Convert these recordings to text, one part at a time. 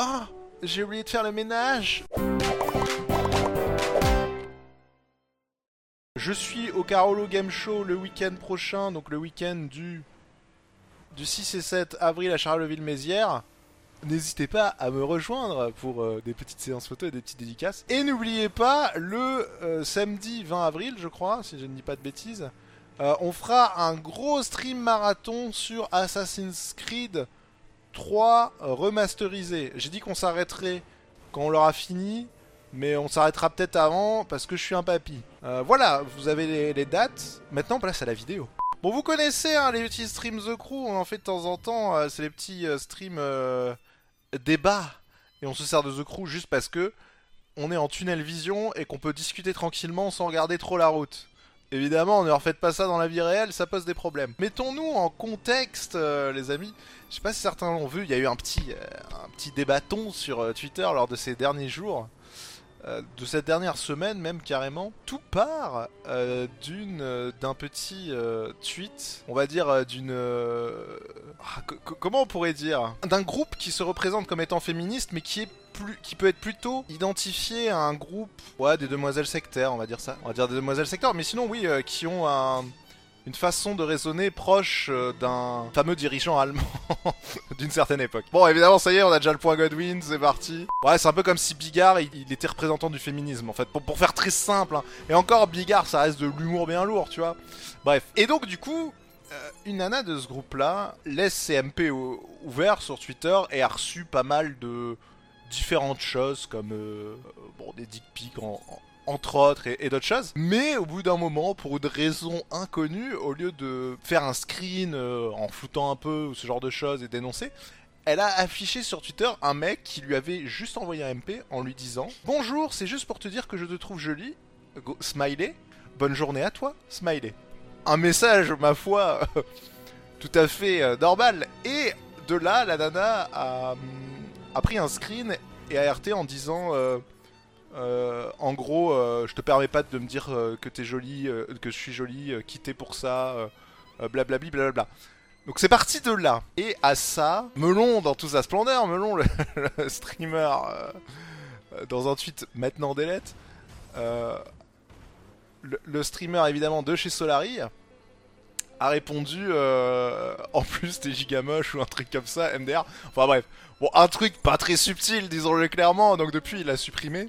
Ah J'ai oublié de faire le ménage Je suis au Carolo Game Show le week-end prochain, donc le week-end du, du 6 et 7 avril à Charleville-Mézières. N'hésitez pas à me rejoindre pour euh, des petites séances photos et des petites dédicaces. Et n'oubliez pas, le euh, samedi 20 avril, je crois, si je ne dis pas de bêtises, euh, on fera un gros stream marathon sur Assassin's Creed 3 remasterisé. J'ai dit qu'on s'arrêterait quand on l'aura fini, mais on s'arrêtera peut-être avant parce que je suis un papy. voilà, vous avez les, dates. Maintenant, place à la vidéo. Bon, vous connaissez hein, les petits streams The Crew, on en fait de temps en temps. c'est les petits streams débat et on se sert de The Crew juste parce que on est en tunnel vision et qu'on peut discuter tranquillement sans regarder trop la route. Évidemment, ne refaites pas ça dans la vie réelle, ça pose des problèmes. Mettons-nous en contexte, euh, les amis. Je sais pas si certains l'ont vu, il y a eu un petit, euh, un petit débatton sur euh, Twitter lors de ces derniers jours. Euh, de cette dernière semaine même carrément, tout part d'une d'un petit tweet, on va dire d'une ah, comment on pourrait dire? D'un groupe qui se représente comme étant féministe mais qui est qui peut être plutôt identifié à un groupe ouais des demoiselles sectaires, on va dire ça. On va dire des demoiselles sectaires mais sinon oui qui ont un une façon de raisonner proche euh, d'un fameux dirigeant allemand d'une certaine époque. Bon, évidemment, ça y est, on a déjà le point Godwin, c'est parti. Ouais, c'est un peu comme si Bigard, il, était représentant du féminisme, en fait, pour, faire très simple. Hein. Et encore, Bigard, ça reste de l'humour bien lourd, tu vois. Bref. Et donc, du coup, euh, une nana de ce groupe-là laisse ses MP sur Twitter et a reçu pas mal de différentes choses comme euh, bon des dick pics en, entre autres, et, d'autres choses. Mais au bout d'un moment, pour une raison inconnue, au lieu de faire un screen euh, en floutant un peu ou ce genre de choses et dénoncer, elle a affiché sur Twitter un mec qui lui avait juste envoyé un MP en lui disant Bonjour, c'est juste pour te dire que je te trouve jolie. smiley. Bonne journée à toi, smiley. Un message, ma foi, tout à fait euh, normal. Et de là, la nana a, a, pris un screen et a RT en disant euh, euh, en gros, euh, je te permets pas de me dire que t'es jolie, que je suis jolie, quitter pour ça, blablabli, blablabla. Donc c'est parti de là. Et à ça, Melon dans toute sa splendeur, Melon le, streamer dans un tweet maintenant delete, le, le, streamer évidemment de chez Solari a répondu en plus des gigamoches ou un truc comme ça, MDR. Enfin bref, bon un truc pas très subtil disons-le clairement, donc depuis il a supprimé.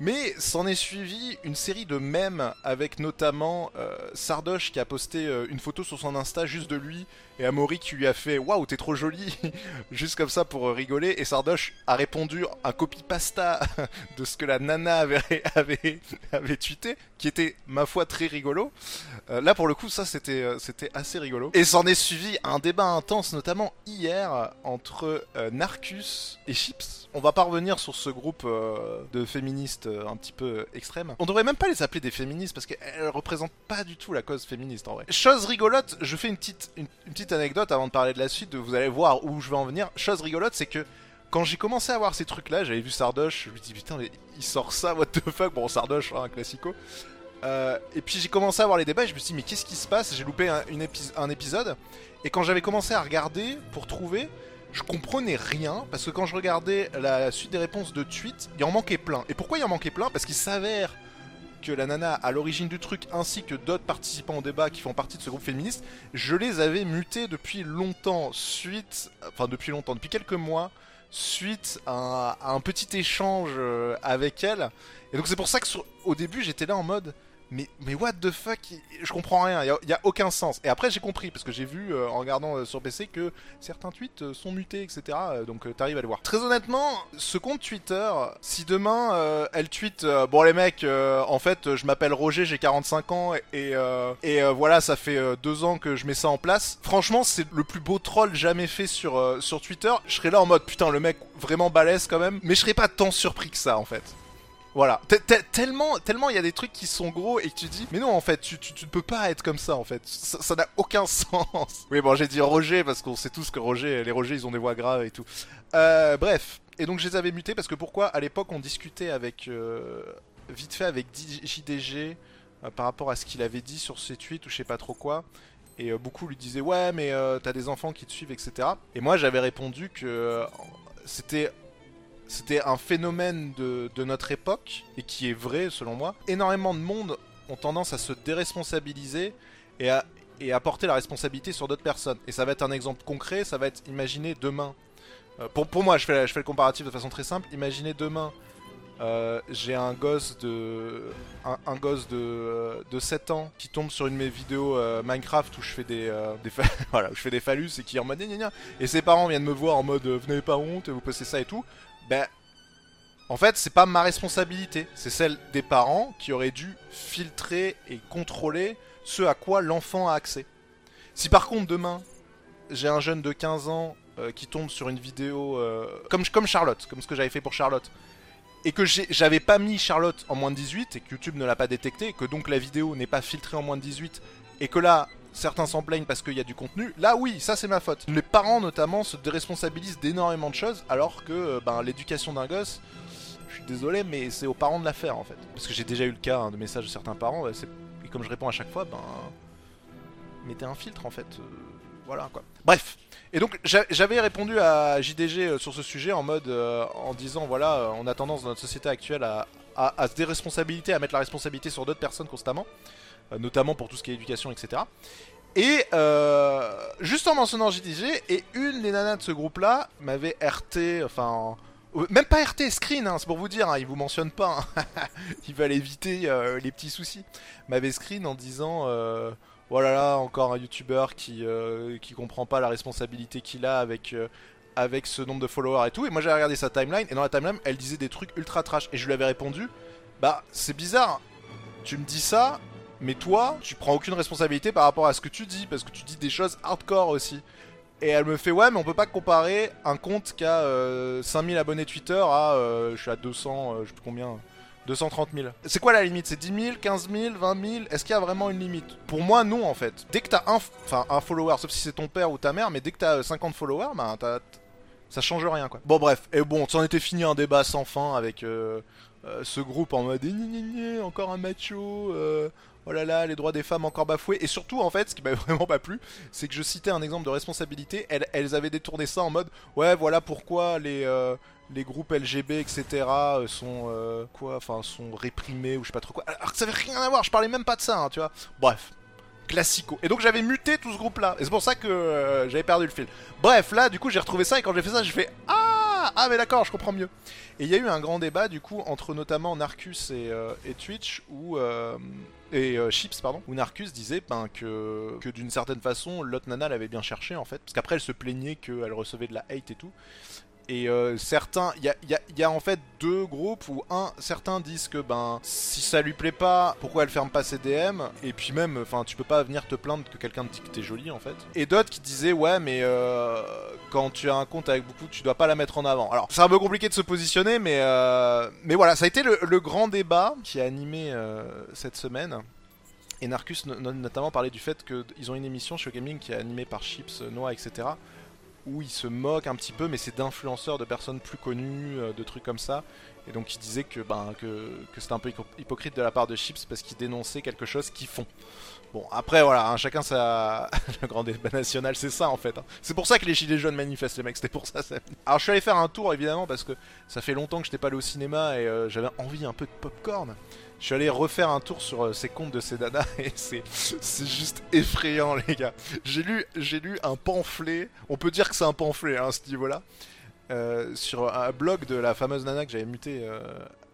Mais s'en est suivi une série de mèmes avec notamment euh, Sardoche qui a posté euh, une photo sur son Insta juste de lui et Amaury qui lui a fait Waouh, t'es trop joli Juste comme ça pour rigoler. Et Sardoche a répondu un copy-pasta de ce que la nana avait, avait, tweeté, qui était, ma foi, très rigolo. Euh, là, pour le coup, ça c'était c'était assez rigolo. Et s'en est suivi un débat intense, notamment hier, entre Narcus et Chips. On va pas revenir sur ce groupe de féministes euh, un petit peu extrême. On devrait même pas les appeler des féministes parce qu'elles représentent pas du tout la cause féministe en vrai. Chose rigolote, je fais une petite, une, petite anecdote avant de parler de la suite, vous allez voir où je vais en venir. Chose rigolote, c'est que quand j'ai commencé à voir ces trucs là, j'avais vu Sardoche, je me dis putain, il sort ça, what the fuck? Bon, Sardoche, hein, un classico. Euh, et puis j'ai commencé à voir les débats et je me suis dit mais qu'est-ce qui se passe? J'ai loupé un, un épisode. Et quand j'avais commencé à regarder pour trouver, je comprenais rien parce que quand je regardais la suite des réponses de tweets, il en manquait plein. Et pourquoi il en manquait plein? Parce qu'il s'avère que la nana à l'origine du truc ainsi que d'autres participants au débat qui font partie de ce groupe féministe, je les avais mutés depuis longtemps, suite, enfin depuis longtemps, depuis quelques mois, suite à un, petit échange euh, avec elle. Et donc c'est pour ça que au début j'étais là en mode mais, mais what the fuck Je comprends rien, il y, a, aucun sens. Et après j'ai compris, parce que j'ai vu euh, en regardant euh, sur PC que certains tweets euh, sont mutés, etc. donc t'arrives à les voir. Très honnêtement, ce compte Twitter, si demain elle tweet Bon les mecs, en fait je m'appelle Roger, j'ai 45 ans, et, et voilà, ça fait deux ans que je mets ça en place. Franchement, c'est le plus beau troll jamais fait sur, sur Twitter. Je serais là en mode putain, le mec vraiment balèze quand même, mais je serais pas tant surpris que ça en fait. Voilà. Tellement, tellement il y a des trucs qui sont gros et que tu dis, mais non, en fait, tu, tu, ne peux pas être comme ça, en fait. Ça n'a aucun sens. Oui, bon, j'ai dit Roger parce qu'on sait tous que Roger, les Roger, ils ont des voix graves et tout. Euh, bref. Et donc, je les avais mutés parce que pourquoi À l'époque, on discutait avec, euh, vite fait avec JDG euh, par rapport à ce qu'il avait dit sur ses tweets ou je sais pas trop quoi. Et beaucoup lui disaient, ouais, mais t'as des enfants qui te suivent, etc. Et moi, j'avais répondu que c'était c'était un phénomène de, notre époque, et qui est vrai selon moi. Énormément de monde ont tendance à se déresponsabiliser et à, porter la responsabilité sur d'autres personnes. Et ça va être un exemple concret, ça va être, imaginez demain, euh, pour, moi je fais, le comparatif de façon très simple, imaginez demain, euh, j'ai un gosse de un, gosse de, euh, de 7 ans qui tombe sur une de mes vidéos euh, Minecraft où je fais des, voilà, où je fais des phallus et qui est en mode gna gna gna. et ses parents viennent me voir en mode n'avez pas honte vous postez ça et tout ben en fait c'est pas ma responsabilité. C'est celle des parents qui auraient dû filtrer et contrôler ce à quoi l'enfant a accès. Si par contre demain j'ai un jeune de 15 ans euh, qui tombe sur une vidéo euh, comme, Charlotte comme ce que j'avais fait pour Charlotte et que j'avais pas mis Charlotte en moins de 18 et que YouTube ne l'a pas détecté, que donc la vidéo n'est pas filtrée en moins de 18 et que là certains s'en plaignent parce qu'il y a du contenu, là oui, ça c'est ma faute. Les parents notamment se déresponsabilisent d'énormément de choses alors que euh, ben, l'éducation d'un gosse, je suis désolé mais c'est aux parents de la faire en fait. Parce que j'ai déjà eu le cas hein, de messages de certains parents et comme je réponds à chaque fois, ben mettez un filtre en fait. euh, voilà quoi. Bref. Et donc j'a- j'avais répondu à JDG euh, sur ce sujet en mode en disant voilà on a tendance dans notre société actuelle à, à, à se déresponsabiliser, à mettre la responsabilité sur d'autres personnes constamment, euh, notamment pour tout ce qui est éducation, etc. Et euh, juste en mentionnant JDG, et une des nanas de ce groupe-là m'avait RT, enfin euh, même pas RT screen, hein, c'est pour vous dire, hein, il vous mentionne pas, hein. il va éviter les petits soucis, m'avait screen en disant euh, voilà là encore un youtubeur qui euh, qui comprend pas la responsabilité qu'il a avec avec ce nombre de followers et tout. Et moi j'ai regardé sa timeline et dans la timeline elle disait des trucs ultra trash. Et je lui avais répondu bah c'est bizarre. Tu me dis ça mais toi tu prends aucune responsabilité par rapport à ce que tu dis parce que tu dis des choses hardcore aussi et elle me fait ouais mais on peut pas comparer un compte qui a euh, 5000 abonnés Twitter à euh, je suis à 200 euh, je sais plus combien 230 000. C'est quoi la limite? C'est 10 000, 15 000, 20 000 Est-ce qu'il y a vraiment une limite? Pour moi, non en fait. Dès que t'as un, enfin un follower, sauf si c'est ton père ou ta mère, mais dès que t'as euh, 50 followers, bah t'as- ça change rien quoi. Bon bref, et bon, c'en était fini un débat sans fin avec euh, euh, ce groupe en mode eh, encore un macho, euh, oh là là, les droits des femmes encore bafoués. Et surtout en fait, ce qui m'a vraiment pas plu, c'est que je citais un exemple de responsabilité. Elles, avaient détourné ça en mode ouais voilà pourquoi les euh, les groupes LGB, etc. sont quoi, enfin sont réprimés ou je sais pas trop quoi. Alors que ça avait rien à voir. Je parlais même pas de ça, hein, tu vois. Bref, classico. Et donc j'avais muté tout ce groupe-là. Et c'est pour ça que euh, j'avais perdu le fil. Bref, là, du coup, j'ai retrouvé ça et quand j'ai fait ça, j'ai fait ah ah mais d'accord, je comprends mieux. Et il y a eu un grand débat du coup entre notamment Narcus et, euh, Twitch où euh, et Chips pardon où Narcus disait ben, que que d'une certaine façon l'autre nana l'avait bien cherché en fait parce qu'après elle se plaignait qu'elle recevait de la hate et tout et euh, certains, il y a, en fait deux groupes où un, certains disent que ben si ça lui plaît pas, pourquoi elle ferme pas ses DM Et puis même, enfin tu peux pas venir te plaindre que quelqu'un te dit que t'es jolie en fait. Et d'autres qui disaient ouais mais euh, quand tu as un compte avec beaucoup, tu dois pas la mettre en avant. Alors c'est un peu compliqué de se positionner, mais euh, mais voilà, ça a été le, grand débat qui a animé euh, cette semaine. Et Narcus no- no- notamment parlait du fait qu'ils ont une émission sur Gaming qui est animée par Chips, Noah, etc où il se moque un petit peu, mais c'est d'influenceurs, de personnes plus connues, euh, de trucs comme ça. Et donc il disait que, ben, que, c'était un peu hypo- hypocrite de la part de Chips parce qu'il dénonçait quelque chose qu'ils font. Bon, après voilà, hein, chacun sa. le grand débat national, c'est ça en fait. hein. C'est pour ça que les gilets jaunes manifestent, les mecs, c'était pour ça. Alors je suis allé faire un tour évidemment parce que ça fait longtemps que je n'étais pas allé au cinéma et euh, j'avais envie un peu de popcorn. Je suis allé refaire un tour sur euh, ces comptes de ces dadas et c'est juste effrayant les gars. J'ai lu j'ai lu un pamphlet, on peut dire que c'est un pamphlet hein, à ce niveau-là, euh, sur un blog de la fameuse nana que j'avais mutée euh,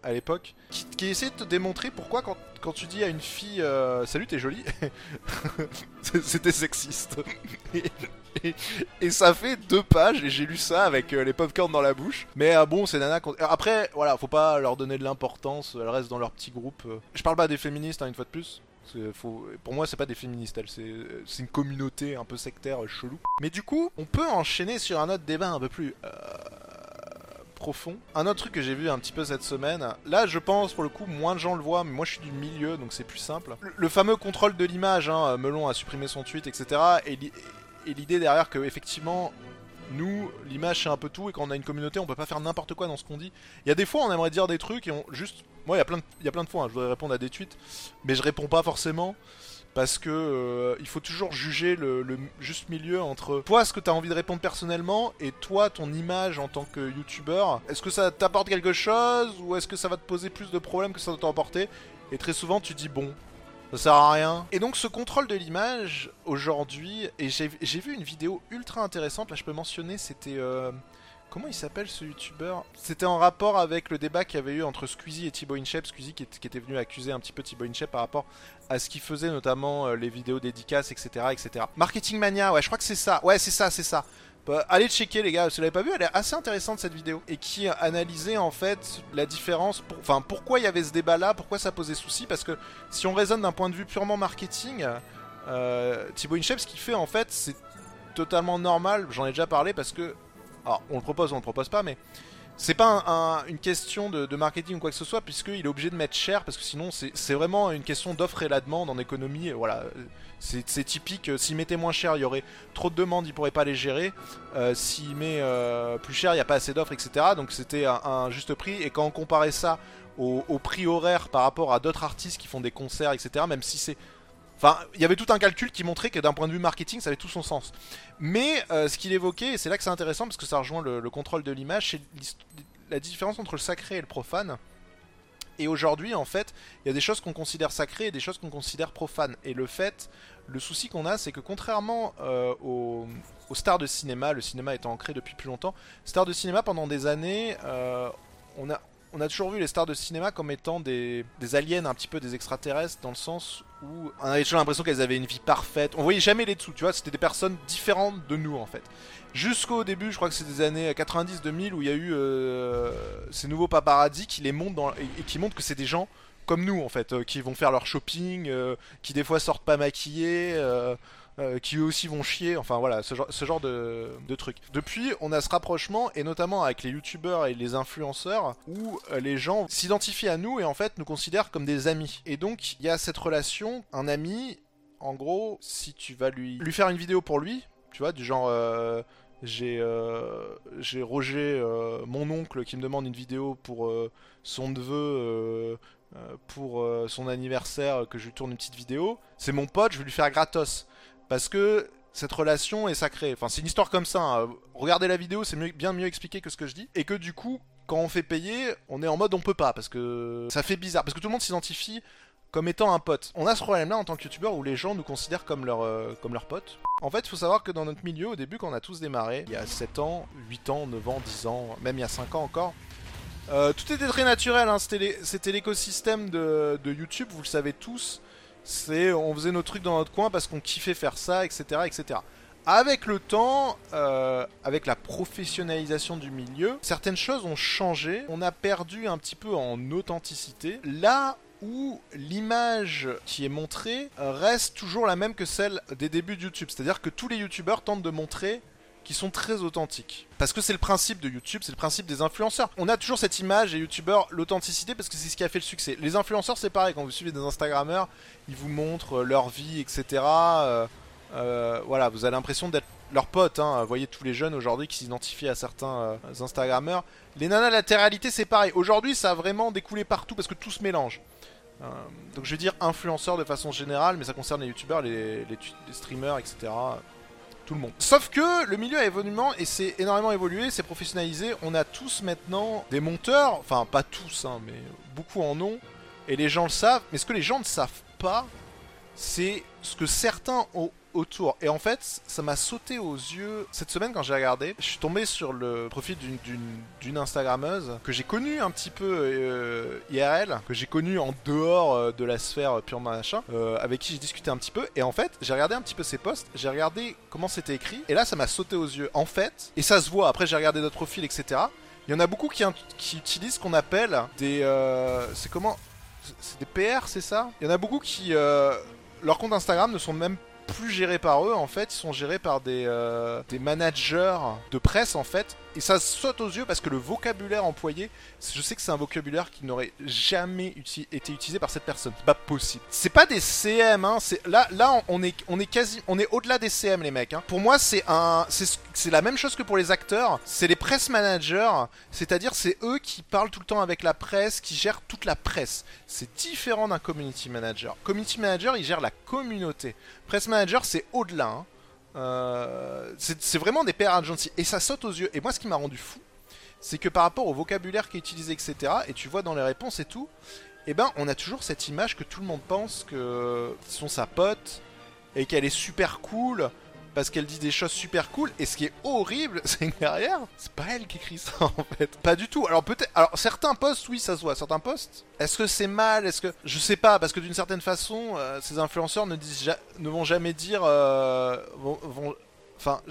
à l'époque, qui, qui de te démontrer pourquoi quand, tu dis à une fille euh, salut t'es jolie, c'était sexiste. Et, ça fait deux pages et j'ai lu ça avec les popcorn dans la bouche. Mais euh, bon, c'est nana. Après, voilà, faut pas leur donner de l'importance. Elles restent dans leur petit groupe. Je parle pas des féministes, hein, une fois de plus. Pour moi, c'est pas des féministes. C'est une communauté un peu sectaire, chelou. Mais du coup, on peut enchaîner sur un autre débat un peu plus euh, profond. Un autre truc que j'ai vu un petit peu cette semaine. Là, je pense pour le coup, moins de gens le voient, mais moi je suis du milieu, donc c'est plus simple. Le, fameux contrôle de l'image. Hein, Melon a supprimé son tweet, etc. Et et l'idée derrière que effectivement nous l'image c'est un peu tout et quand on a une communauté on peut pas faire n'importe quoi dans ce qu'on dit. Il y a des fois on aimerait dire des trucs et on juste moi il y a plein de, il y a plein de fois hein, je voudrais répondre à des tweets mais je réponds pas forcément parce que euh, il faut toujours juger le, juste milieu entre toi ce que tu as envie de répondre personnellement et toi ton image en tant que youtubeur. Est-ce que ça t'apporte quelque chose ou est-ce que ça va te poser plus de problèmes que ça doit t'apporter Et très souvent tu dis bon, ça sert à rien. Et donc ce contrôle de l'image aujourd'hui, et j'ai vu une vidéo ultra intéressante, là je peux mentionner, c'était... euh, Comment il s'appelle ce youtubeur? C'était en rapport avec le débat qu'il y avait eu entre Squeezie et Thibaut InShape. Squeezie qui, qui était venu accuser un petit peu Thibaut InShape par rapport à ce qu'il faisait, notamment euh, les vidéos dédicaces, etc., etc. Marketing Mania, ouais, je crois que c'est ça. Ouais, c'est ça, c'est ça. Bah, allez checker les gars, si vous l'avez pas vu, elle est assez intéressante cette vidéo. Et qui analysait en fait la différence, enfin pourquoi il y avait ce débat là, pourquoi ça posait souci, parce que si on raisonne d'un point de vue purement marketing, euh, Thibaut InShape ce qu'il fait en fait c'est totalement normal, j'en ai déjà parlé parce que alors, on le propose, on le propose pas, mais c'est pas un- un- une question de, marketing ou quoi que ce soit, puisqu'il est obligé de mettre cher, parce que sinon c'est vraiment une question d'offre et la demande en économie. et Voilà, c'est typique. euh, S'il mettait moins cher, il y aurait trop de demandes, il pourrait pas les gérer. Euh, S'il met euh, plus cher, il n'y a pas assez d'offres, etc. Donc c'était un, un juste prix. Et quand on comparait ça au, au prix horaire par rapport à d'autres artistes qui font des concerts, etc., même si c'est Enfin, il y avait tout un calcul qui montrait que d'un point de vue marketing, ça avait tout son sens. Mais euh, ce qu'il évoquait, et c'est là que c'est intéressant parce que ça rejoint le, le contrôle de l'image, c'est la différence entre le sacré et le profane. Et aujourd'hui, en fait, il y a des choses qu'on considère sacrées et des choses qu'on considère profanes. Et le fait, le souci qu'on a, c'est que contrairement euh, aux, aux stars de cinéma, le cinéma étant ancré depuis plus longtemps, stars de cinéma pendant des années, euh, on a on a toujours vu les stars de cinéma comme étant des, aliens, un petit peu des extraterrestres, dans le sens où on avait toujours l'impression qu'elles avaient une vie parfaite. On voyait jamais les dessous, tu vois, c'était des personnes différentes de nous en fait. Jusqu'au début, je crois que c'est des années 90-2000 où il y a eu euh, ces nouveaux paparazzi qui les montrent et qui montrent que c'est des gens comme nous en fait, euh, qui vont faire leur shopping, euh, qui des fois sortent pas maquillés. Euh, qui eux aussi vont chier, enfin voilà, ce genre, de, de trucs. Depuis, on a ce rapprochement, et notamment avec les youtubeurs et les influenceurs, où euh, les gens s'identifient à nous et en fait nous considèrent comme des amis. Et donc, il y a cette relation, un ami, en gros, si tu vas lui, lui faire une vidéo pour lui, tu vois, du genre... euh, j'ai j'ai Roger, mon oncle, qui me demande une vidéo pour son neveu, pour son anniversaire, que je lui tourne une petite vidéo. C'est mon pote, je vais lui faire gratos. Parce que cette relation est sacrée. Enfin, c'est une histoire comme ça. hein. Regardez la vidéo, c'est bien mieux expliqué que ce que je dis. Et que du coup, quand on fait payer, on est en mode on peut pas. Parce que ça fait bizarre. Parce que tout le monde s'identifie comme étant un pote. On a ce problème-là en tant que youtubeur où les gens nous considèrent comme leur, euh, comme leur pote. En fait, il faut savoir que dans notre milieu, au début, quand on a tous démarré, il y a 7 ans, 8 ans, 9 ans, 10 ans, même il y a 5 ans encore, euh, tout était très naturel. hein. C'était l'écosystème de YouTube, vous le savez tous. On faisait nos trucs dans notre coin parce qu'on kiffait faire ça, etc., etc. Avec le temps, euh, avec la professionnalisation du milieu, certaines choses ont changé. On a perdu un petit peu en authenticité. Là où l'image qui est montrée reste toujours la même que celle des débuts de YouTube. C'est-à-dire que tous les YouTubeurs tentent de montrer qui sont très authentiques. Parce que c'est le principe de YouTube, c'est le principe des influenceurs. On a toujours cette image des youtubeurs, l'authenticité, parce que c'est ce qui a fait le succès. Les influenceurs, c'est pareil, quand vous suivez des Instagrammeurs, ils vous montrent euh, leur vie, etc. Euh, euh, voilà, vous avez l'impression d'être leurs potes. Hein. Vous voyez tous les jeunes aujourd'hui qui s'identifient à certains euh, Instagrammeurs. Les nanas latéralité, c'est pareil. Aujourd'hui, ça a vraiment découlé partout parce que tout se mélange. Donc je vais dire influenceurs de façon générale, mais ça concerne les youtubeurs, les, les tu- les streamers, etc le monde. Sauf que le milieu a évolué et c'est énormément évolué, c'est professionnalisé. On a tous maintenant des monteurs, enfin pas tous, hein, mais beaucoup en ont, et les gens le savent. Mais ce que les gens ne savent pas, c'est ce que certains ont Et en fait, ça m'a sauté aux yeux cette semaine quand j'ai regardé. Je suis tombé sur le profil d'une- Instagrammeuse que j'ai connue un petit peu euh, IRL, que j'ai connue en dehors euh, de la sphère purement machin, euh, avec qui j'ai discuté un petit peu. Et en fait, j'ai regardé un petit peu ses posts, j'ai regardé comment c'était écrit, et là, ça m'a sauté aux yeux. En fait, et ça se voit, après j'ai regardé d'autres profils, etc. Il y en a beaucoup qui, qui utilisent ce qu'on appelle des... euh, c'est comment? C'est des PR, c'est ça? Il y en a beaucoup qui... euh, leurs comptes Instagram ne sont même plus gérés par eux, en fait, ils sont gérés par des, euh, des managers de presse, en fait. Et ça saute aux yeux parce que le vocabulaire employé, je sais que c'est un vocabulaire qui n'aurait jamais été utilisé par cette personne. C'est pas possible. C'est pas des CM, hein. Là, là, on est, on est quasi, on est au-delà des CM, les mecs. Hein. Pour moi, c'est un, c'est la même chose que pour les acteurs. C'est les press managers, c'est-à-dire c'est eux qui parlent tout le temps avec la presse, qui gèrent toute la presse. C'est différent d'un community manager. Community manager, il gère la communauté. Press manager, c'est au-delà. Hein. Euh, c'est vraiment des PR agency. Et ça saute aux yeux. Et moi, ce qui m'a rendu fou, c'est que par rapport au vocabulaire qui est utilisé, etc., et tu vois dans les réponses et tout, eh ben, on a toujours cette image que tout le monde pense que sont sa pote et qu'elle est super cool parce qu'elle dit des choses super cool. Et ce qui est horrible, c'est que derrière, c'est pas elle qui écrit ça en fait. Pas du tout. Alors peut-être. Alors certains posts, oui, ça se voit. Certains posts. Est-ce que c'est mal? Est-ce que je sais pas Parce que d'une certaine façon, euh, ces influenceurs ne disent ne vont jamais dire. Euh, vont, Enfin,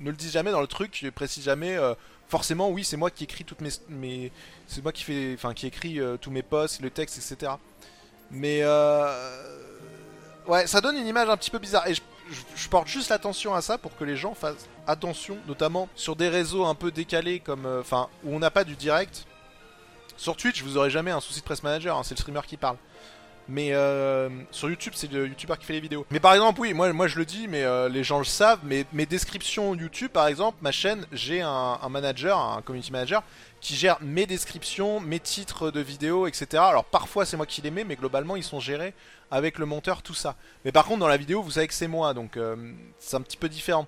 ne le disent jamais dans le truc. Je précise jamais. Euh, forcément, oui, c'est moi qui écris toutes mes. C'est moi qui fais. Enfin, qui écrit tous mes posts, le texte, etc. Mais ouais, ça donne une image un petit peu bizarre. Et je je, porte juste l'attention à ça pour que les gens fassent attention, notamment sur des réseaux un peu décalés comme, euh, enfin, où on n'a pas du direct. Sur Twitch, vous aurez jamais un souci de press manager, hein, c'est le streamer qui parle. Mais euh, sur YouTube, c'est le YouTuber qui fait les vidéos. Mais par exemple, oui, moi, moi je le dis, mais euh, les gens le savent. Mais mes descriptions YouTube, par exemple, ma chaîne, j'ai un, manager, un community manager, qui gère mes descriptions, mes titres de vidéos, etc. Alors parfois c'est moi qui les mets, mais globalement ils sont gérés avec le monteur, tout ça. Mais par contre, dans la vidéo, vous savez que c'est moi, donc euh, c'est un petit peu différent.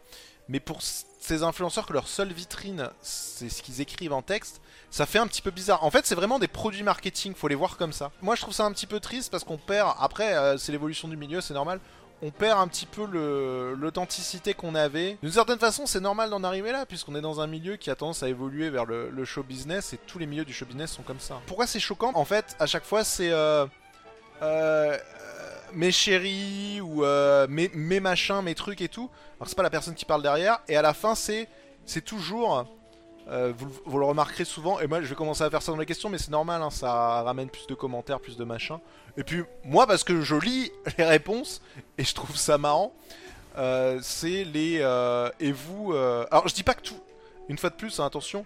Mais pour ces influenceurs que leur seule vitrine, c'est ce qu'ils écrivent en texte, ça fait un petit peu bizarre. En fait, c'est vraiment des produits marketing, faut les voir comme ça. Moi, je trouve ça un petit peu triste parce qu'on perd. Après, euh, c'est l'évolution du milieu, c'est normal. On perd un petit peu l'authenticité qu'on avait. D'une certaine façon, c'est normal d'en arriver là, puisqu'on est dans un milieu qui a tendance à évoluer vers le, show business, et tous les milieux du show business sont comme ça. Pourquoi c'est choquant? En fait, à chaque fois, c'est... Euh, euh, mes chéris ou mes, mes, machins, mes trucs et tout. Alors c'est pas la personne qui parle derrière. Et à la fin c'est c'est toujours euh, vous, le remarquerez souvent, et moi je vais commencer à faire ça dans les questions, mais c'est normal, hein, ça ramène plus de commentaires, plus de machins. Et puis moi, parce que je lis les réponses, et je trouve ça marrant, euh, c'est les... et vous... alors je dis pas que tout... Une fois de plus, hein, attention,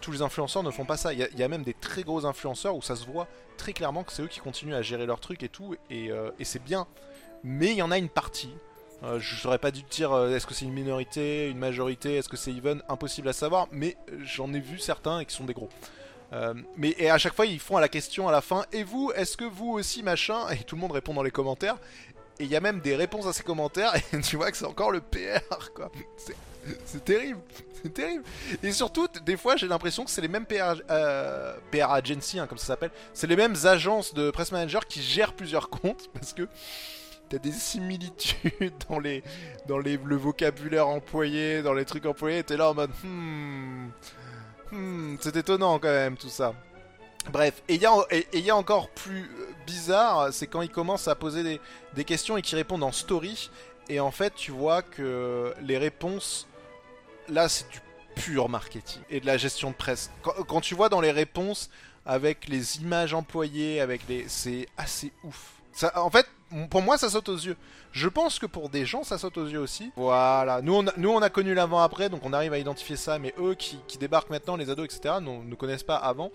tous les influenceurs ne font pas ça. Il y, a même des très gros influenceurs où ça se voit très clairement que c'est eux qui continuent à gérer leur truc et tout, et, euh, c'est bien. Mais il y en a une partie. Euh, je saurais pas dû te dire euh, est-ce que c'est une minorité, une majorité, est-ce que c'est even, impossible à savoir, mais j'en ai vu certains et qui sont des gros. mais et à chaque fois ils font à la question à la fin et vous est-ce que vous aussi machin? Et tout le monde répond dans les commentaires et il y a même des réponses à ces commentaires et tu vois que c'est encore le PR quoi. C'est terrible, c'est terrible. Et surtout, des fois, j'ai l'impression que c'est les mêmes PR, euh, PR agency, hein, comme ça s'appelle. C'est les mêmes agences de press manager qui gèrent plusieurs comptes parce que t'as des similitudes dans les, dans les, le vocabulaire employé, dans les trucs employés. T'es là en mode, hmm, hmm, c'est étonnant quand même tout ça. Bref, et il y, a encore plus bizarre, c'est quand ils commencent à poser des, des questions et qu'ils répondent en story. Et en fait, tu vois que les réponses là, c'est du pur marketing et de la gestion de presse. Quand, tu vois dans les réponses avec les images employées, avec les, c'est assez ouf. Ça, en fait, pour moi, ça saute aux yeux. Je pense que pour des gens, ça saute aux yeux aussi. Voilà. Nous, on a, nous, on a connu l'avant-après, donc on arrive à identifier ça. Mais eux qui, débarquent maintenant, les ados, etc., ne connaissent pas avant.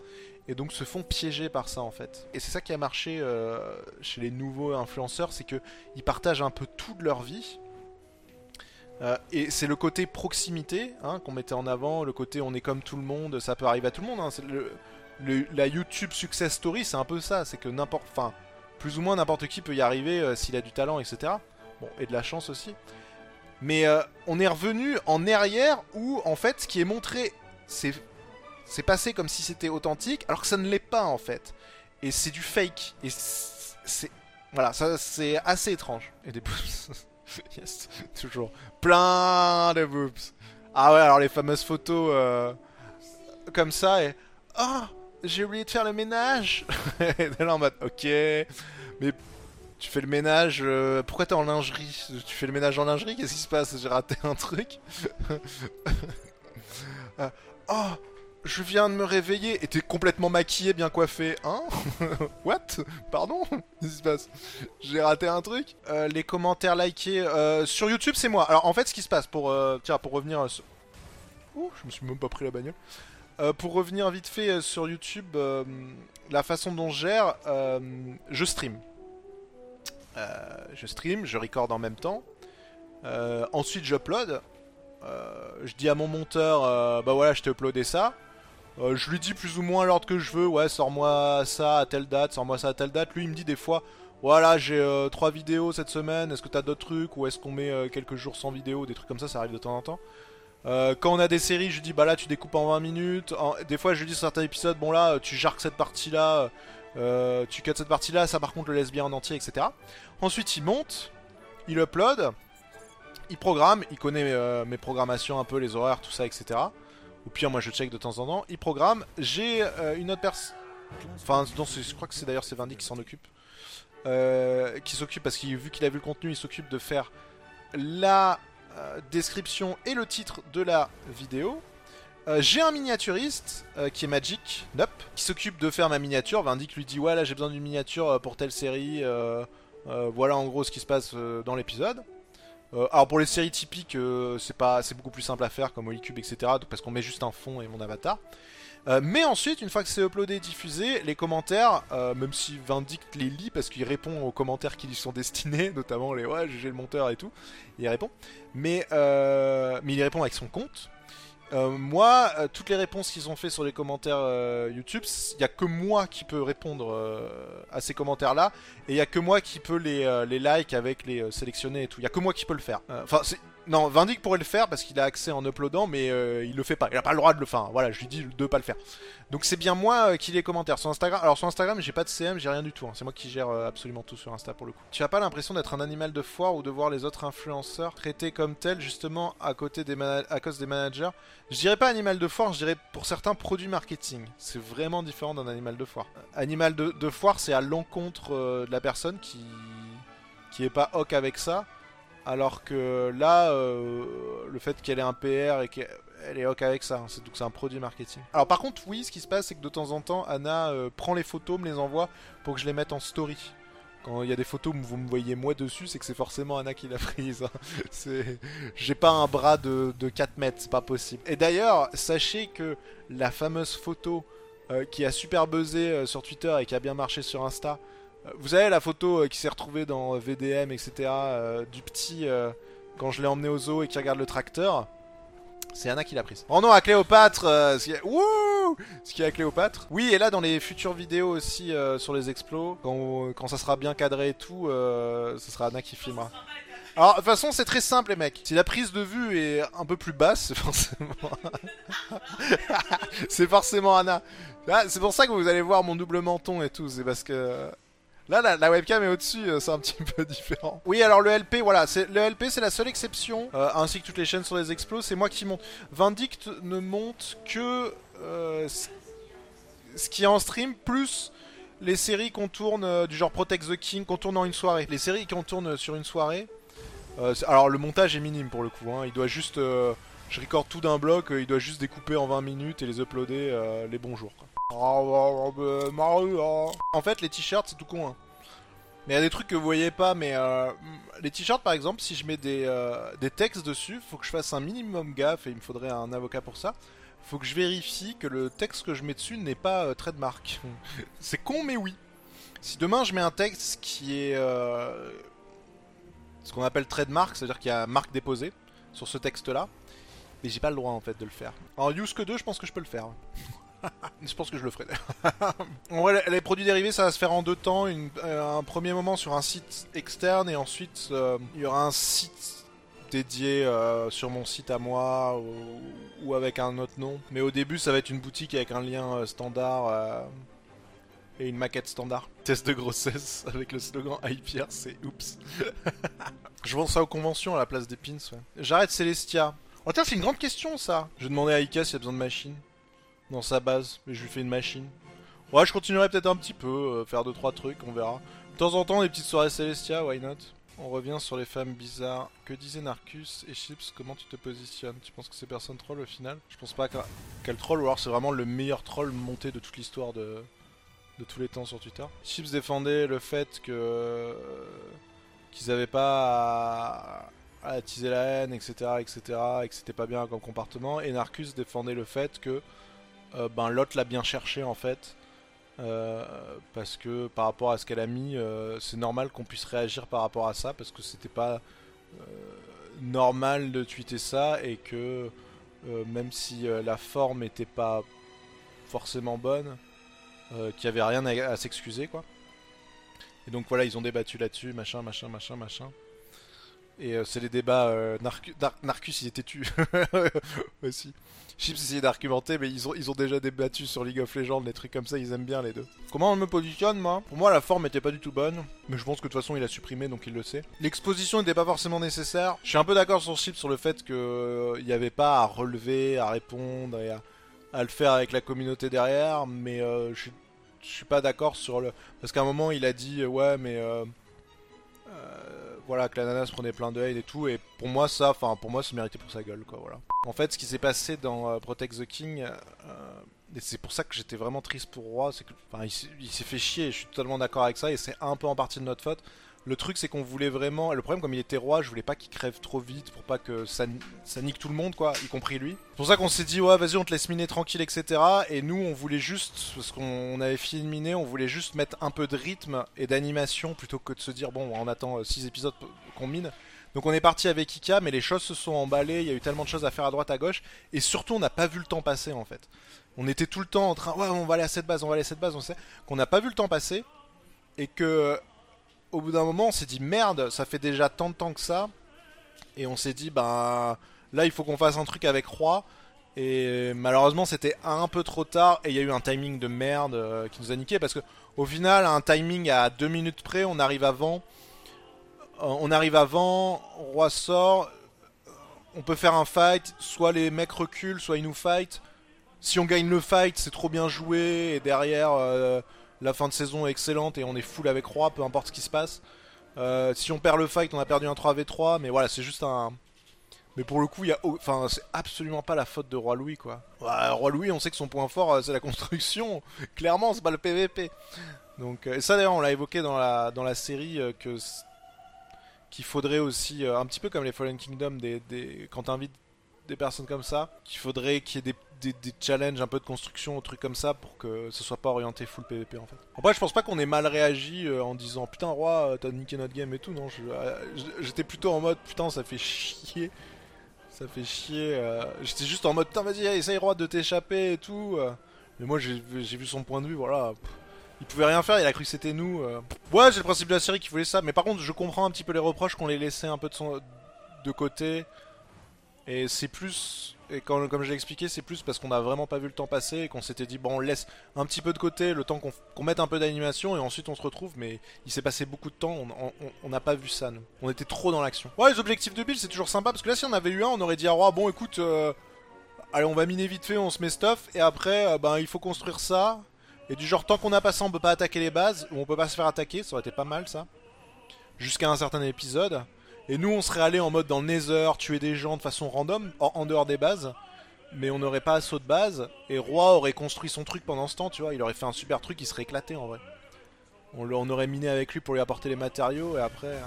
Et donc se font piéger par ça, en fait. Et c'est ça qui a marché euh, chez les nouveaux influenceurs, c'est qu'ils partagent un peu toute leur vie euh, et c'est le côté proximité hein, qu'on mettait en avant, le côté on est comme tout le monde, ça peut arriver à tout le monde. Hein, le, la YouTube success story, c'est un peu ça, c'est que n'importe, plus ou moins n'importe qui peut y arriver euh, s'il a du talent, etc. Bon, et de la chance aussi. Mais euh, on est revenu en arrière où en fait ce qui est montré, c'est passé comme si c'était authentique, alors que ça ne l'est pas en fait. Et c'est du fake. Et c'est voilà, c'est assez étrange. Et des yes, toujours. Plein de boobs. Ah ouais, alors les fameuses photos euh, comme ça et... Oh, j'ai oublié de faire le ménage. Et en mode, ok, mais tu fais le ménage, euh, pourquoi t'es en lingerie? Tu fais le ménage en lingerie? Qu'est-ce qui se passe? J'ai raté un truc. Euh, Oh, je viens de me réveiller. Et t'es complètement maquillé, bien coiffé. Hein? What? Pardon? Qu'est-ce qui se passe? J'ai raté un truc. Euh, Les commentaires likés sur YouTube, c'est moi. Alors en fait, ce qui se passe pour tiens pour revenir. sur- Ouh, je me suis même pas pris la bagnole. Euh, pour revenir vite fait euh, sur YouTube, euh, la façon dont je gère, je stream. Je stream, je record en même temps. Ensuite, j'upload. Je dis à mon monteur, bah voilà, je t'ai uploadé ça. Je lui dis plus ou moins l'ordre que je veux, ouais, sors-moi ça à telle date, sors-moi ça à telle date. Lui, il me dit des fois, voilà, j'ai trois vidéos cette semaine, est-ce que t'as d'autres trucs ou est-ce qu'on met quelques jours sans vidéo, des trucs comme ça, ça arrive de temps en temps. Euh, quand on a des séries, je dis, bah là, tu découpes en 20 minutes. Des fois, je dis sur certains épisodes, bon là, tu jarques cette partie-là, euh, tu cuts cette partie-là, ça par contre le laisse bien en entier, etc. Ensuite, il monte, il upload, il programme, il connaît euh, mes programmations un peu, les horaires, tout ça, etc. Au pire, moi je check de temps en temps. Il programme. J'ai une autre personne. Enfin, non, je crois que c'est d'ailleurs c'est qui s'en occupe. Qui s'occupe parce qu'il vu qu'il a vu le contenu, il s'occupe de faire la description et le titre de la vidéo. Euh, j'ai un miniaturiste euh, qui est Magic, qui s'occupe de faire ma miniature. Vindic lui dit ouais là j'ai besoin d'une miniature euh, pour telle série. euh, euh, voilà en gros ce qui se passe euh, dans l'épisode. Euh, alors pour les séries typiques, euh, c'est pas, c'est beaucoup plus simple à faire comme Holycube, etc. donc Parce qu'on met juste un fond et mon avatar. Euh, mais ensuite, une fois que c'est uploadé et diffusé, les commentaires, euh, même si Vindict les lit parce qu'il répond aux commentaires qui lui sont destinés, notamment les ouais j'ai le monteur et tout, il répond. Mais euh, mais il répond avec son compte. Moi, toutes les réponses qu'ils ont fait sur les commentaires YouTube, il y a que moi qui peux répondre à ces commentaires-là, et il y a que moi qui peux les, les like avec les sélectionner et tout. Il y a que moi qui peux le faire. Enfin, c'est- non, Vindic pourrait le faire parce qu'il a accès en uploadant, mais euh, il le fait pas. Il a pas le droit de le faire. Voilà, je lui dis de pas le faire. Donc c'est bien moi euh, qui les commentaires sur Instagram. Alors sur Instagram, j'ai pas de CM, j'ai rien du tout. hein. C'est moi qui gère euh, absolument tout sur Insta pour le coup. Tu as pas l'impression d'être un animal de foire ou de voir les autres influenceurs traités comme tels justement à côté des cause des managers? Je dirais pas animal de foire, je dirais pour certains produits marketing. C'est vraiment différent d'un animal de foire. Animal de, de foire, c'est à l'encontre de la personne qui qui est pas ok avec ça. Alors que là, euh, le fait qu'elle ait un PR et qu'elle est ok avec ça, hein, c'est donc c'est un produit marketing. Alors par contre, oui, ce qui se passe, c'est que de temps en temps, Anna euh, prend les photos, me les envoie pour que je les mette en story. Quand il y a des photos où vous me voyez moi dessus, c'est que c'est forcément Anna qui l'a prise. hein. J'ai pas un bras de, de 4 mètres, c'est pas possible. Et d'ailleurs, sachez que la fameuse photo euh, qui a super buzzé sur Twitter et qui a bien marché sur Insta, vous savez la photo euh, qui s'est retrouvée dans euh, VDM, etc. euh, du petit euh, quand je l'ai emmené au zoo et qui regarde le tracteur. C'est Anna qui l'a prise. Oh non, à Cléopâtre euh, ce à Cléopâtre. Oui, et là, dans les futures vidéos aussi euh, sur les explos, quand, ça sera bien cadré et tout, euh, ce sera Anna qui filmera. Alors, de toute façon, c'est très simple, les mecs. Si la prise de vue est un peu plus basse, c'est forcément... c'est forcément Anna. Ah, c'est pour ça que vous allez voir mon double menton et tout, c'est parce que... Là, la, webcam est au-dessus, euh, c'est un petit peu différent. Oui, alors le LP, voilà, c'est le LP, c'est la seule exception, euh, ainsi que toutes les chaînes sur les explos, c'est moi qui monte. Vindict ne monte que euh, ce- qui est en stream, plus les séries qu'on tourne, du genre Protect the King, qu'on tourne en une soirée. Les séries qu'on tourne sur une soirée, alors le montage est minime pour le coup, hein, il doit juste... je record tout d'un bloc, il doit juste découper en 20 minutes et les uploader les bons jours. Oh, bah, Mario. En fait, les t-shirts, c'est tout con. hein. Mais il y a des trucs que vous voyez pas, mais euh, les t-shirts par exemple, si je mets des, euh, des textes dessus, faut que je fasse un minimum gaffe et il me faudrait un avocat pour ça. Faut que je vérifie que le texte que je mets dessus n'est pas euh, trademark. c'est con, mais oui. Si demain je mets un texte qui est ce qu'on appelle trademark, c'est-à-dire qu'il y a marque déposée sur ce texte-là, mais j'ai pas le droit en fait de le faire. En use que 2, je pense que je peux le faire. Je pense que je le ferai. vrai, les produits dérivés, ça va se faire en deux temps. Euh, un premier moment sur un site externe et ensuite euh, il y aura un site dédié euh, sur mon site à moi ou, avec un autre nom. Mais au début, ça va être une boutique avec un lien standard et une maquette standard. Test de grossesse avec le slogan Hyper, c'est oups. je vends ça aux conventions à la place des pins. J'arrête Celestia. Oh tiens, c'est une grande question ça. Je vais demander à Ika s'il y a besoin de machine dans sa base, mais je lui fais une machine. Ouais, je continuerai peut-être un petit peu, euh, faire 2-3 trucs, on verra. De temps en temps, des petites soirées Celestia, why not? On revient sur les femmes bizarres. Que disait Narcus et Chips Comment tu te positionnes? Tu penses que ces personnes troll au final? Je pense pas qu'elle troll ou alors c'est vraiment le meilleur troll monté de toute l'histoire de... de tous les temps sur Twitter. Chips défendait le fait que qu'ils avaient pas à... attiser la haine, etc., etc., et que c'était pas bien comme comportement. Et Narcus défendait le fait que euh, ben l'autre l'a bien cherché en fait euh, parce que par rapport à ce qu'elle a mis, euh, c'est normal qu'on puisse réagir par rapport à ça, parce que c'était pas euh, normal de tweeter ça, et que même si la forme était pas forcément bonne, qu'il n'y avait rien à, à s'excuser, quoi. Et donc voilà, ils ont débattu là-dessus, machin, machin, machin, machin. Et euh, c'est les débats. Euh, Narcus, il était tu aussi. Chips essayait d'argumenter, mais ils ont, ils ont déjà débattu sur League of Legends, des trucs comme ça, ils aiment bien les deux. Comment on me positionne, moi? Pour moi, la forme était pas du tout bonne, mais je pense que de toute façon, il a supprimé, donc il le sait. L'exposition n'était pas forcément nécessaire. Je suis un peu d'accord sur Chips sur le fait qu'il euh, n'y avait pas à relever, à répondre et à, le faire avec la communauté derrière, mais je suis suis pas d'accord sur le parce qu'à un moment il a dit ouais mais euh, voilà, que la nana se prenait plein de hate et tout, et pour moi, ça, enfin, pour moi, c'est mérité pour sa gueule, quoi, voilà. En fait, ce qui s'est passé dans euh, Protect the King, euh, et c'est pour ça que j'étais vraiment triste pour Roi, c'est que, enfin, il s'est fait chier, je suis totalement d'accord avec ça, et c'est un peu en partie de notre faute. Le truc, c'est qu'on voulait vraiment. Le problème, comme il était roi, je voulais pas qu'il crève trop vite pour pas que ça, ça nique tout le monde, quoi, y compris lui. C'est pour ça qu'on s'est dit, ouais, vas-y, on te laisse miner tranquille, etc. Et nous, on voulait juste, parce qu'on avait fini de miner, on voulait juste mettre un peu de rythme et d'animation plutôt que de se dire, bon, on attend 6 épisodes qu'on mine. Donc on est parti avec Ika, mais les choses se sont emballées, il y a eu tellement de choses à faire à droite, à gauche, et surtout on n'a pas vu le temps passer en fait. On était tout le temps en train, ouais, on va aller à cette base, on va aller à cette base, on sait qu'on n'a pas vu le temps passer, et que au bout d'un moment, on s'est dit merde, ça fait déjà tant de temps que ça. Et on s'est dit, ben là, il faut qu'on fasse un truc avec Roi. Et malheureusement, c'était un peu trop tard. Et il y a eu un timing de merde euh, qui nous a niqué. Parce que au final, un timing à 2 minutes près, on arrive avant. Euh, on arrive avant, Roi sort. On peut faire un fight. Soit les mecs reculent, soit ils nous fight. Si on gagne le fight, c'est trop bien joué. Et derrière. Euh, la fin de saison est excellente et on est full avec Roi, peu importe ce qui se passe. Euh, si on perd le fight, on a perdu un 3v3, mais voilà, c'est juste un. Mais pour le coup, y a, c'est absolument pas la faute de Roi Louis, quoi. Roi Louis, on sait que son point fort, euh, c'est la construction. Clairement, c'est pas le PVP. Donc, euh, et ça d'ailleurs, on l'a évoqué dans la série que qu'il faudrait aussi, un petit peu comme les Fallen Kingdom, des, des... quand t'invites des personnes comme ça, qu'il faudrait qu'il y ait des des, challenges un peu de construction, ou trucs comme ça, pour que ce soit pas orienté full PVP en fait. Après, je pense pas qu'on ait mal réagi euh, en disant putain, roi, euh, t'as niqué notre game et tout, non. Euh, j'étais plutôt en mode putain, ça fait chier. Ça fait chier. J'étais juste en mode putain, vas-y, essaye roi de t'échapper et tout. Mais moi, j'ai vu son point de vue, voilà. Il pouvait rien faire, il a cru que c'était nous. Ouais, c'est le principe de la série qui voulait ça. Mais par contre, je comprends un petit peu les reproches qu'on les laissait un peu de, son... de côté. Et c'est plus et quand, comme je l'ai expliqué, c'est plus parce qu'on a vraiment pas vu le temps passer et qu'on s'était dit, bon, on laisse un petit peu de côté le temps qu'on mette un peu d'animation et ensuite on se retrouve. Mais il s'est passé beaucoup de temps, on n'a pas vu ça, nous. On était trop dans l'action. Ouais, les objectifs de build, c'est toujours sympa parce que là, si on avait eu un, on aurait dit à Roi, bon, écoute, euh, allez, on va miner vite fait, on se met stuff et après, euh, ben, il faut construire ça. Et du genre, tant qu'on a pas ça, on peut pas attaquer les bases ou on peut pas se faire attaquer, ça aurait été pas mal ça. Jusqu'à un certain épisode. Et nous, on serait allé en mode dans le Nether, tuer des gens de façon random, en, dehors des bases. Mais on n'aurait pas assaut de base. Et Roi aurait construit son truc pendant ce temps, tu vois. Il aurait fait un super truc, il serait éclaté en vrai. On, aurait miné avec lui pour lui apporter les matériaux et après. Euh,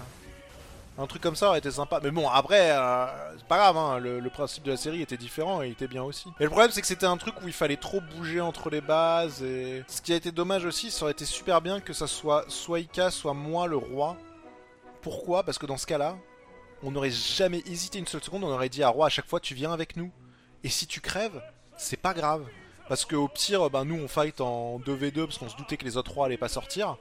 un truc comme ça aurait été sympa. Mais bon, après, euh, c'est pas grave, hein, le, principe de la série était différent et il était bien aussi. Et le problème, c'est que c'était un truc où il fallait trop bouger entre les bases. Et ce qui a été dommage aussi, ça aurait été super bien que ça soit soit Ika, soit moi le roi. Pourquoi? Parce que dans ce cas-là, on n'aurait jamais hésité une seule seconde, on aurait dit à Roi à chaque fois tu viens avec nous. Et si tu crèves, c'est pas grave. Parce qu'au pire, ben, nous on fight en 2v2 parce qu'on se doutait que les autres rois allaient pas sortir.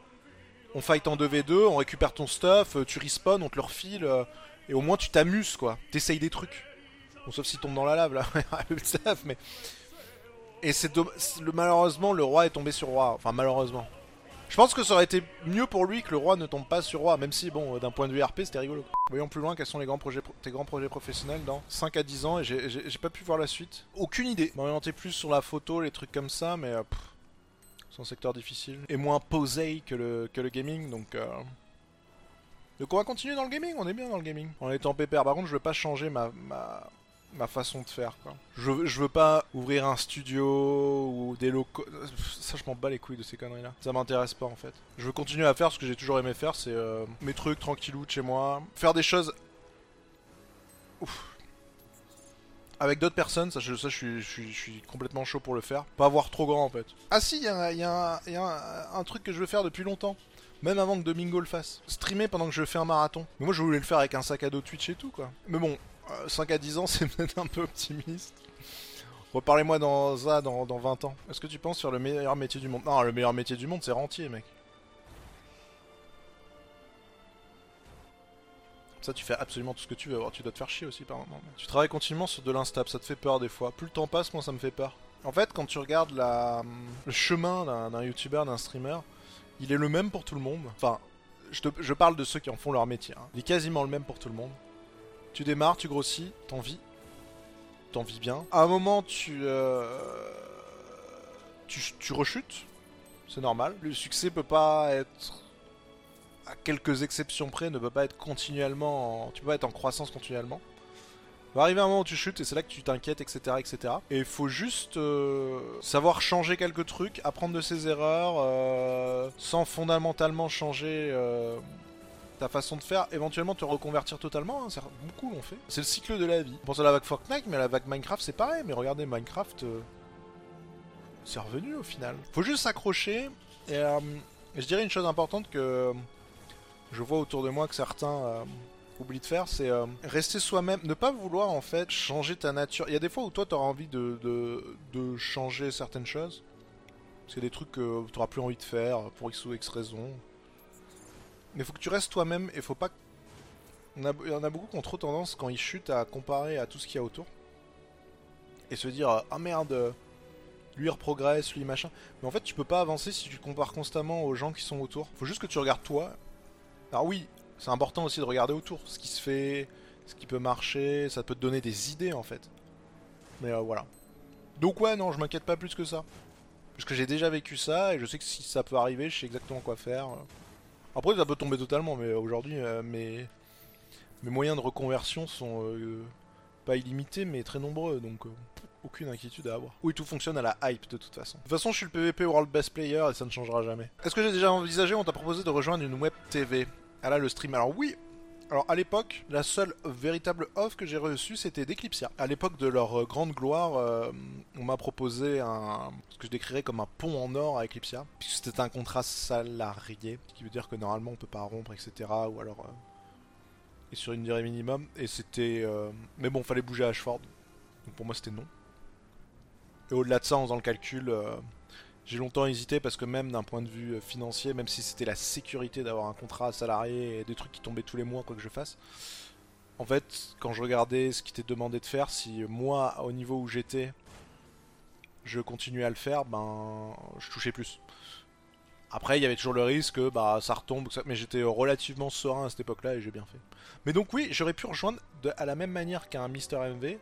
On fight en 2v2, on récupère ton stuff, tu respawn, on te le refile, euh, et au moins tu t'amuses quoi. T'essayes des trucs. Bon, sauf s'il tombe dans la lave là, mais. Et c'est malheureusement le roi est tombé sur roi. Enfin malheureusement. Je pense que ça aurait été mieux pour lui que le roi ne tombe pas sur roi, même si, bon, d'un point de vue RP, c'était rigolo. Voyons plus loin quels sont les grands projets, tes grands projets professionnels dans 5 à 10 ans, et j'ai pas pu voir la suite. Aucune idée. M'orienter plus sur la photo, les trucs comme ça, mais euh, c'est un secteur difficile. Et moins posé que le, que le gaming, donc... Euh, Donc on va continuer dans le gaming, on est bien dans le gaming. En étant pépère. Par contre, je veux pas changer ma, ma, ma façon de faire. Quoi. Je, veux- pas ouvrir un studio ou des locaux. Ça, je m'en bats les couilles de ces conneries-là. Ça m'intéresse pas en fait. Je veux continuer à faire ce que j'ai toujours aimé faire, c'est euh, mes trucs tranquillou chez moi. Faire des choses. Ouf. Avec d'autres personnes, ça, je, suis, complètement chaud pour le faire. Pas avoir trop grand en fait. Ah si, il y a, un- un- truc que je veux faire depuis longtemps. Même avant que Domingo le fasse. Streamer pendant que je fais un marathon. Mais moi je voulais le faire avec un sac à dos Twitch et tout quoi. Mais bon, 5 à 10 ans c'est peut-être un peu optimiste. Reparlez-moi dans ça dans, dans 20 ans. Est-ce que tu penses faire le meilleur métier du monde? Non, le meilleur métier du monde c'est rentier mec. Ça tu fais absolument tout ce que tu veux. Alors, tu dois te faire chier aussi par moment. Tu travailles continuellement sur de l'instable, ça te fait peur des fois. Plus le temps passe, moins ça me fait peur. En fait, quand tu regardes la, le chemin d'un youtubeur, d'un streamer, il est le même pour tout le monde. Enfin, je parle de ceux qui en font leur métier. hein. Il est quasiment le même pour tout le monde. Tu démarres, tu grossis, t'en vis. T'en vis bien. À un moment, tu, euh, tu, rechutes. C'est normal. Le succès peut pas être. À quelques exceptions près, ne peut pas être continuellement. en- Tu peux pas être en croissance continuellement. Il va arriver un moment où tu chutes et c'est là que tu t'inquiètes, etc., etc. Et il faut juste euh, savoir changer quelques trucs, apprendre de ses erreurs, euh, sans fondamentalement changer ta façon de faire, éventuellement te reconvertir totalement. hein, beaucoup l'ont fait. C'est le cycle de la vie. On pense à la vague Fortnite, mais la vague Minecraft c'est pareil. Mais regardez, Minecraft, euh, c'est revenu au final. Faut juste s'accrocher. Et euh, je dirais une chose importante que je vois autour de moi que certains euh, oublient de faire, c'est euh, rester soi-même, ne pas vouloir en fait changer ta nature. Il y a des fois où toi tu auras envie de changer certaines choses. C'est des trucs que tu n'auras plus envie de faire pour X ou X raison. Mais faut que tu restes toi-même et faut pas. On a, en a beaucoup qui ont trop tendance quand ils chutent à comparer à tout ce qu'il y a autour. Et se dire Ah merde, euh, lui il reprogresse, lui machin. Mais en fait, tu peux pas avancer si tu compares constamment aux gens qui sont autour. Faut juste que tu regardes toi. Alors oui, c'est important aussi de regarder autour, ce qui se fait, ce qui peut marcher, ça peut te donner des idées en fait. Mais euh, voilà. Donc ouais, non, je m'inquiète pas plus que ça. Parce que j'ai déjà vécu ça et je sais que si ça peut arriver, je sais exactement quoi faire. Après, ça peut tomber totalement, mais aujourd'hui, euh, mes... moyens de reconversion sont euh, pas illimités, mais très nombreux, donc euh, aucune inquiétude à avoir. Oui, tout fonctionne à la hype de toute façon. De toute façon, je suis le PVP World Best Player et ça ne changera jamais. Est-ce que j'ai déjà envisagé, on t'a proposé de rejoindre une web TV Ah là, le stream. Alors oui, alors à l'époque, la seule véritable offre que j'ai reçue, c'était d'Eclipsia. À l'époque de leur euh, grande gloire, euh, on m'a proposé un ce que je décrirais comme un pont en or à Eclipsia, puisque c'était un contrat salarié, ce qui veut dire que normalement on peut pas rompre, etc. Ou alors euh, et sur une durée minimum. Et c'était, euh, mais bon, fallait bouger à Ashford, donc pour moi c'était non. Et au-delà de ça, en faisant le calcul, j'ai longtemps hésité parce que même d'un point de vue euh, financier, même si c'était la sécurité d'avoir un contrat salarié et des trucs qui tombaient tous les mois, quoi que je fasse, en fait, quand je regardais ce qui était demandé de faire, si moi, au niveau où j'étais, je continuais à le faire, ben, je touchais plus. Après, il y avait toujours le risque que bah, ça retombe, mais j'étais relativement serein à cette époque-là et j'ai bien fait. Mais donc oui, j'aurais pu rejoindre à la même manière qu'un Mister MV,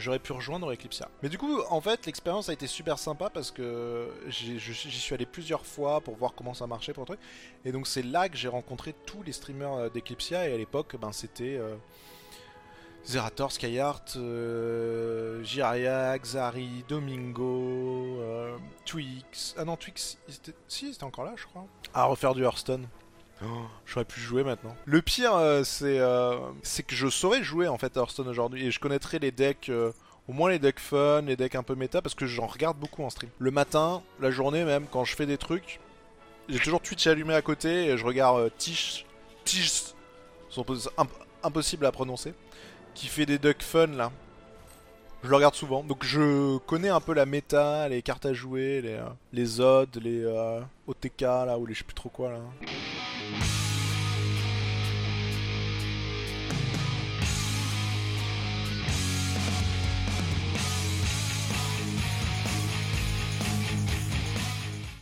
j'aurais pu rejoindre Eclipsia. Mais du coup, en fait, l'expérience a été super sympa parce que j'y suis allé plusieurs fois pour voir comment ça marchait pour le truc. Et donc c'est là que j'ai rencontré tous les streamers euh, d'Eclipsia et à l'époque, ben c'était euh, Zerator, Skyheart, euh, Xari, Domingo, euh, Twix. Ah non, Twix, était- si, c'était encore là, je crois. À refaire du Hearthstone. J'aurais pu jouer maintenant. Le pire, euh, c'est euh, que je saurais jouer en fait à Hearthstone aujourd'hui et je connaîtrais les decks, euh, au moins les decks fun, les decks un peu méta parce que j'en regarde beaucoup en stream. Le matin, la journée même, quand je fais des trucs, j'ai toujours Twitch allumé à côté et je regarde euh, Tish, Tish, son imp- impossible à prononcer, qui fait des decks fun là. Je le regarde souvent, donc je connais un peu la méta, les cartes à jouer, les, les odds, les OTK là ou les je sais plus trop quoi là.